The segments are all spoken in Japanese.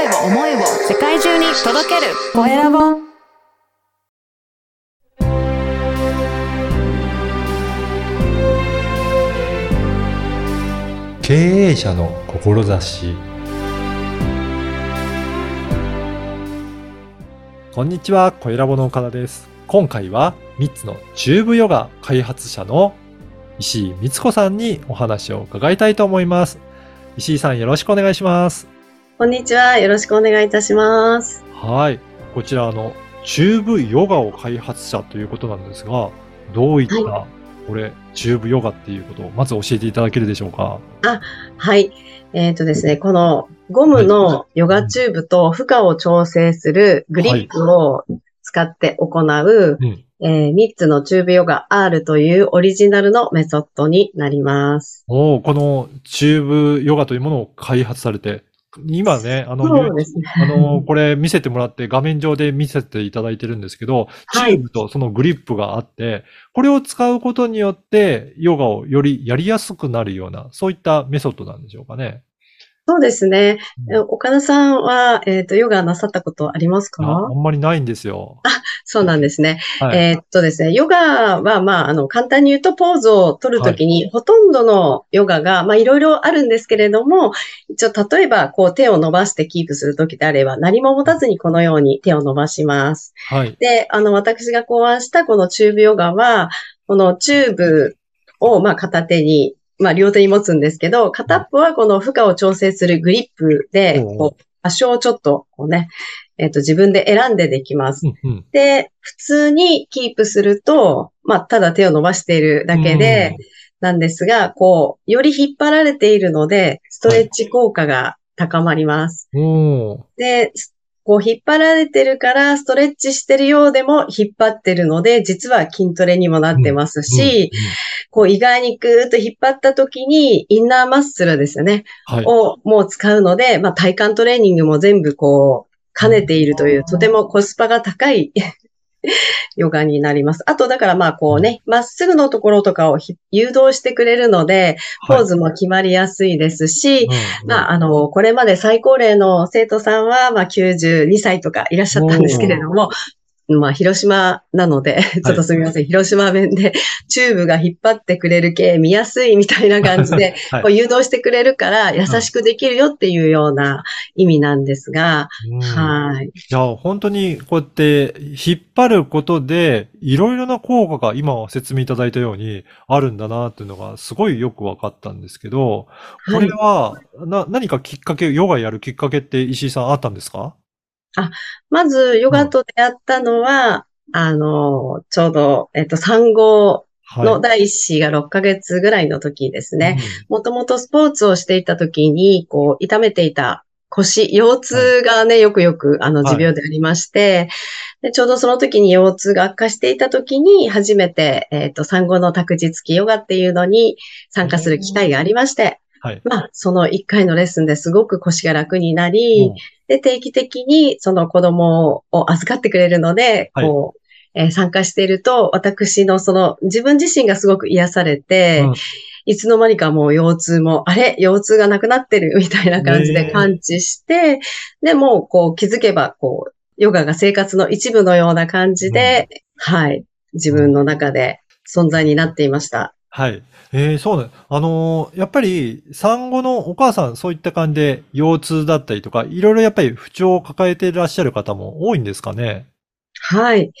声を思いを世界中に届けるコエラボ経営者の志こんにちは、コエラボの岡田です。今回は3つのチューブヨガ開発者の石井光子さんにお話を伺いたいと思います。石井さんよろしくお願いします。こんにちは。よろしくお願いいたします。はい。こちらあの、チューブヨガを開発者ということなんですが、どういった、はこれ、チューブヨガっていうことをまず教えていただけるでしょうか？はい。えっ、とですね、このゴムのヨガチューブと負荷を調整するグリップを使って行う、うん。えー3つのチューブヨガ R というオリジナルのメソッドになります。おーこのチューブヨガというものを開発されて、今ね、あの、ね。あの、これ見せてもらって画面上で見せていただいてるんですけど、チーブとそのグリップがあって、これを使うことによって、ヨガをよりやりやすくなるような、そういったメソッドなんでしょうかね。そうですね。うんえ岡田さんは、えっ、と、ヨガなさったことありますああかんまりないんですよ。そうなんですね。はい。えーっとですね、ヨガは、まあ、あの、簡単に言うと、ポーズを取るときに、ほとんどのヨガが、まあ、いろいろあるんですけれども、一応、例えば、こう、手を伸ばしてキープするときであれば、何も持たずにこのように手を伸ばします。はい。で、あの、私が考案したこのチューブヨガは、このチューブを、まあ、片手に、まあ、両手に持つんですけど、片っぽはこの負荷を調整するグリップで、こう、場所をちょっと、こうね、えーっと、自分で選んでできます。うんうん。で、普通にキープすると、まあ、ただ手を伸ばしているだけで、なんですが、こう、より引っ張られているので、ストレッチ効果が高まります。で、こう、引っ張られてるから、ストレッチしてるようでも引っ張ってるので、実は筋トレにもなってますし、こう、意外にぐーっと引っ張った時に、インナーマッスルですよね、うんはい。をもう使うので、まあ、体幹トレーニングも全部こう、兼ねているという、とてもコスパが高い ヨガになります。あと、だからまあこうね、まっすぐのところとかをひ誘導してくれるので、ポーズも決まりやすいですし、まあ、あの、これまで最高齢の生徒さんは、まあ、92歳とかいらっしゃったんですけれども、まあ、広島なので、ちょっとすみません、広島弁で、チューブが引っ張ってくれる系見やすいみたいな感じで、はい。こう誘導してくれるから優しくできるよっていうような意味なんですが、うん。はい。じゃあ本当にこうやって引っ張ることでいろいろな効果が今説明いただいたようにあるんだなっていうのがすごいよく分かったんですけど、これはな何かきっかけ、ヨガやるきっかけって石井さんあったんですか？まず、ヨガと出会ったのは、あの、ちょうど、えっと、産後はい。の第一子が6ヶ月ぐらいの時ですね。もともとスポーツをしていた時に、こう、痛めていた腰、腰痛がね、よくよく、あの、はい持病でありまして、で、ちょうどその時に腰痛が悪化していた時に、初めて、えっ、と、産後の託児付きヨガっていうのに参加する機会がありまして、はい。まあ、その1回のレッスンですごく腰が楽になり、で、定期的にその子供を預かってくれるので、はい。こう、えー参加していると、私のその自分自身がすごく癒されて、うん。いつの間にかもう腰痛も、あれ？腰痛がなくなってるみたいな感じで感知して、で、もうこう気づけば、こう、ヨガが生活の一部のような感じで、はい、自分の中で存在になっていました。はい。えー、そうね。あのーやっぱり産後のお母さんそういった感じで腰痛だったりとか、いろいろやっぱり不調を抱えていらっしゃる方も多いんですかね？はい。うん。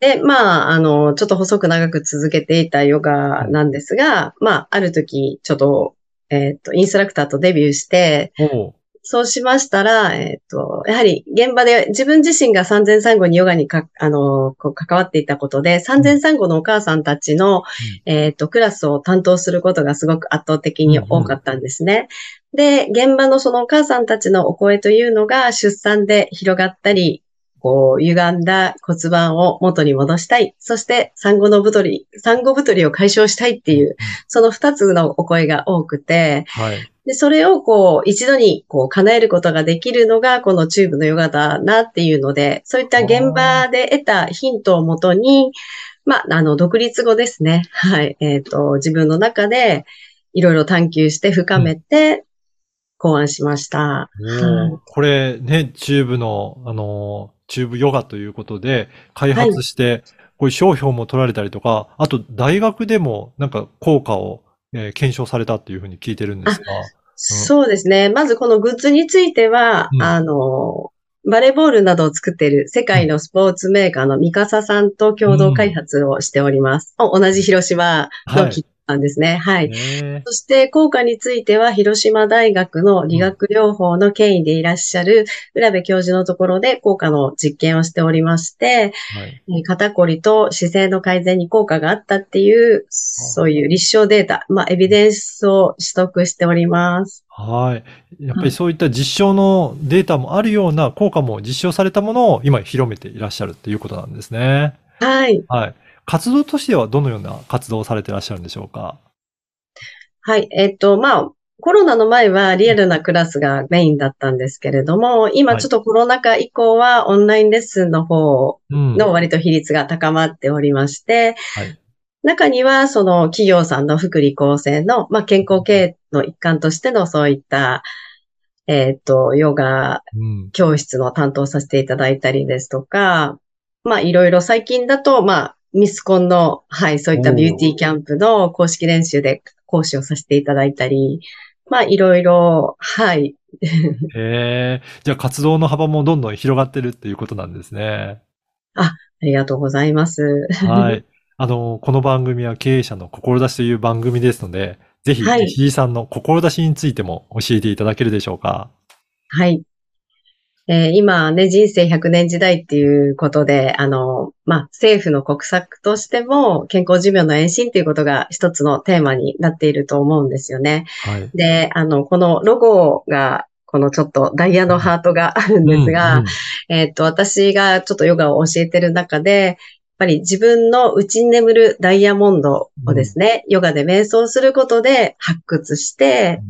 で、まあ、あの、ちょっと細く長く続けていたヨガなんですが、まあ、ある時、ちょっと、えっと、インストラクターとデビューして、おうそうしましたら、えっと、やはり現場で自分自身が産前産後にヨガにか、あの、こう関わっていたことで、産前産後のお母さんたちの、えっと、クラスを担当することがすごく圧倒的に多かったんですね。で、現場のそのお母さんたちのお声というのが出産で広がったり、こう、歪んだ骨盤を元に戻したい。そして、産後の太り、産後太りを解消したいっていう、その二つのお声が多くて、はい。で、それをこう、一度にこう、叶えることができるのが、このチューブのヨガだなっていうので、そういった現場で得たヒントをもとに、まあ、あの、独立後ですね。はい。えっ、と、自分の中で、いろいろ探求して深めて、考案しました。おーこれね、チューブの、あのー、チューブヨガということで開発して、こういう商標も取られたりとか、あと大学でもなんか効果を、えー検証されたっていうふうに聞いてるんですが。そうですね。まずこのグッズについては、うんあの、バレーボールなどを作っている世界のスポーツメーカーのミカサさんと共同開発をしております。お同じ広島の企業なんですね。はい。ねそして効果については、広島大学の理学療法の権威でいらっしゃる浦部教授のところで効果の実験をしておりまして、はい。えー肩こりと姿勢の改善に効果があったっていう、そういう立証データ、まあ、エビデンスを取得しております。はい。やっぱりそういった実証のデータもあるような効果も実証されたものを今広めていらっしゃるっていうことなんですね。はい。はい。活動としてはどのような活動をされていらっしゃるんでしょうか？はい。えっと、まあ、コロナの前はリアルなクラスがメインだったんですけれども、今ちょっとコロナ禍以降はオンラインレッスンの方うん。の割と比率が高まっておりまして、はい。中にはその企業さんの福利厚生の、まあ、健康経営の一環としてのそういった、えっと、ヨガうん。教室の担当させていただいたりですとか、まあいろいろ最近だと、まあミスコンの、はい、そういったビューティーキャンプの公式練習で講師をさせていただいたり、まあいろいろ、はい、へえ。じゃあ活動の幅もどんどん広がってるっていうことなんですね。ありがとうございます。はい。あの、この番組は経営者の志という番組ですので、ぜひ、はいひじさんの志についても教えていただけるでしょうか。はい。えー今ね、人生100年時代っていうことで、あの、まあ、政府の国策としても、健康寿命の延伸っていうことが一つのテーマになっていると思うんですよね。はい。で、あの、このロゴが、このちょっとダイヤのハートが あるんですが、うんうんえっと、私がちょっとヨガを教えてる中で、やっぱり自分の内に眠るダイヤモンドをですね、ヨガで瞑想することで発掘して、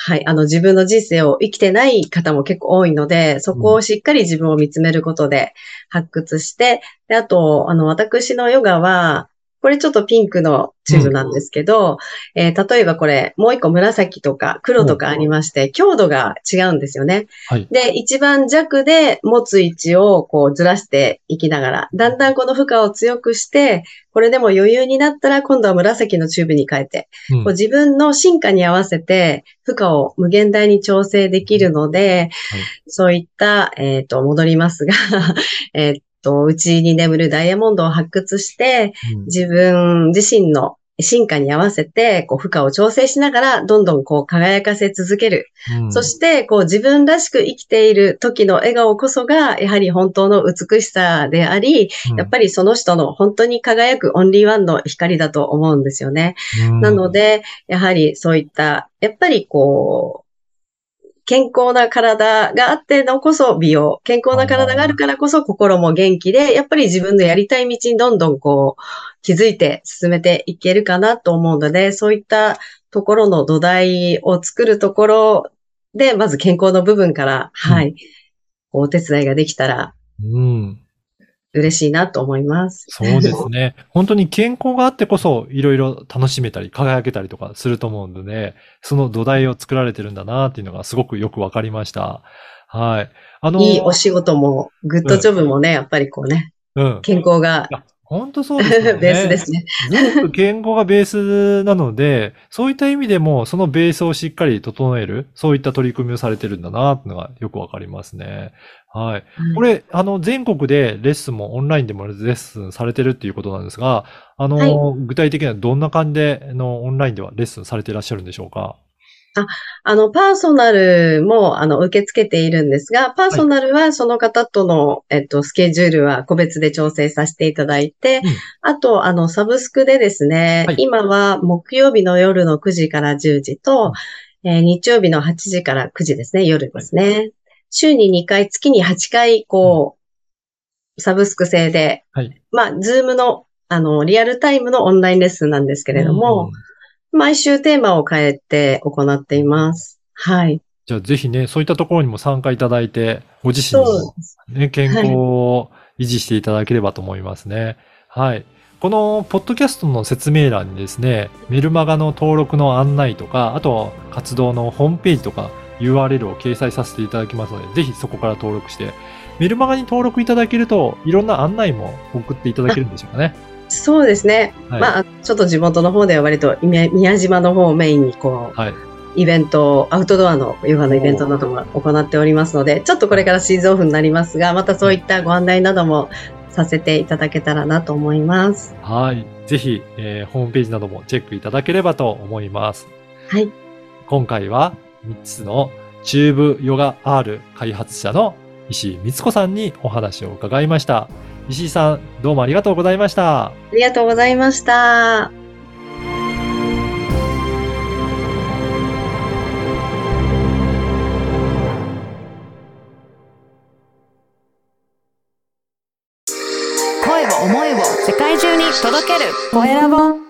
はい、あの自分の人生を生きてない方も結構多いので、そこをしっかり自分を見つめることで発掘して、であと、あの、私のヨガは、これちょっとピンクのチューブなんですけど、えー例えばこれ、もう一個紫とか黒とかありまして、強度が違うんですよね。はい。で、一番弱で持つ位置をこうずらしていきながら、だんだんこの負荷を強くして、これでも余裕になったら今度は紫のチューブに変えて、うん。こう自分の進化に合わせて負荷を無限大に調整できるので、そういった、えっ、と、戻りますが、えっと、内に眠るダイヤモンドを発掘して、うん自分自身の進化に合わせて、こう、負荷を調整しながら、どんどんこう、輝かせ続ける。うんそして、こう、自分らしく生きている時の笑顔こそが、やはり本当の美しさであり、やっぱりその人の本当に輝くオンリーワンの光だと思うんですよね。うんなので、やはりそういった、やっぱりこう、健康な体があってのこそ美容、健康な体があるからこそ心も元気で、やっぱり自分のやりたい道にどんどんこう、気づいて進めていけるかなと思うので、そういったところの土台を作るところで、まず健康の部分から、はい、お手伝いができたら。うん。嬉しいなと思います。そうですね。本当に健康があってこそ、いろいろ楽しめたり、輝けたりとかすると思うので、その土台を作られてるんだなっていうのがすごくよくわかりました。はい。あの、いいお仕事も、グッドジョブもね、やっぱりこうね、うん。健康が本当そうですよね。ベースですね。全部健康がベースなので、そういった意味でも、そのベースをしっかり整える、そういった取り組みをされてるんだな、っていうのがよくわかりますね。はい。これ、あの、全国でレッスンもオンラインでもレッスンされてるっていうことなんですが、あの、は具体的にはどんな感じで、あの、オンラインではレッスンされていらっしゃるんでしょうか？あの、パーソナルも、あの、受け付けているんですが、パーソナルはその方との、えっと、スケジュールは個別で調整させていただいて、うん。あと、あの、サブスクでですね、はい。今は木曜日の夜の9時から10時と、えー日曜日の8時から9時ですね、夜ですね。週に2回、月に8回、こう、サブスク制で、はい。まあ、ズームの、あの、リアルタイムのオンラインレッスンなんですけれども、毎週テーマを変えて行っています。はい。じゃあぜひね、そういったところにも参加いただいて、ご自身のね、健康を維持していただければと思いますね。はい。このポッドキャストの説明欄にですね、メルマガの登録の案内とか、あと活動のホームページとか、URL を掲載させていただきますので、ぜひそこから登録して、メルマガに登録いただけると、いろんな案内も送っていただけるんでしょうかね。そうですね。はいまあ、ちょっと地元の方では割と宮宮島の方をメインにこう、はい。イベント、アウトドアのヨガのイベントなども行っておりますので、ちょっとこれからシーズンオフになりますが、またそういったご案内などもさせていただけたらなと思います。はい。ぜひ、えーホームページなどもチェックいただければと思います。はい。今回は3つのチューブヨガ R 開発者の石井光子さんにお話を伺いました。石井さん、どうもありがとうございました。ありがとうございました。声を思いを世界中に届けるコエラボ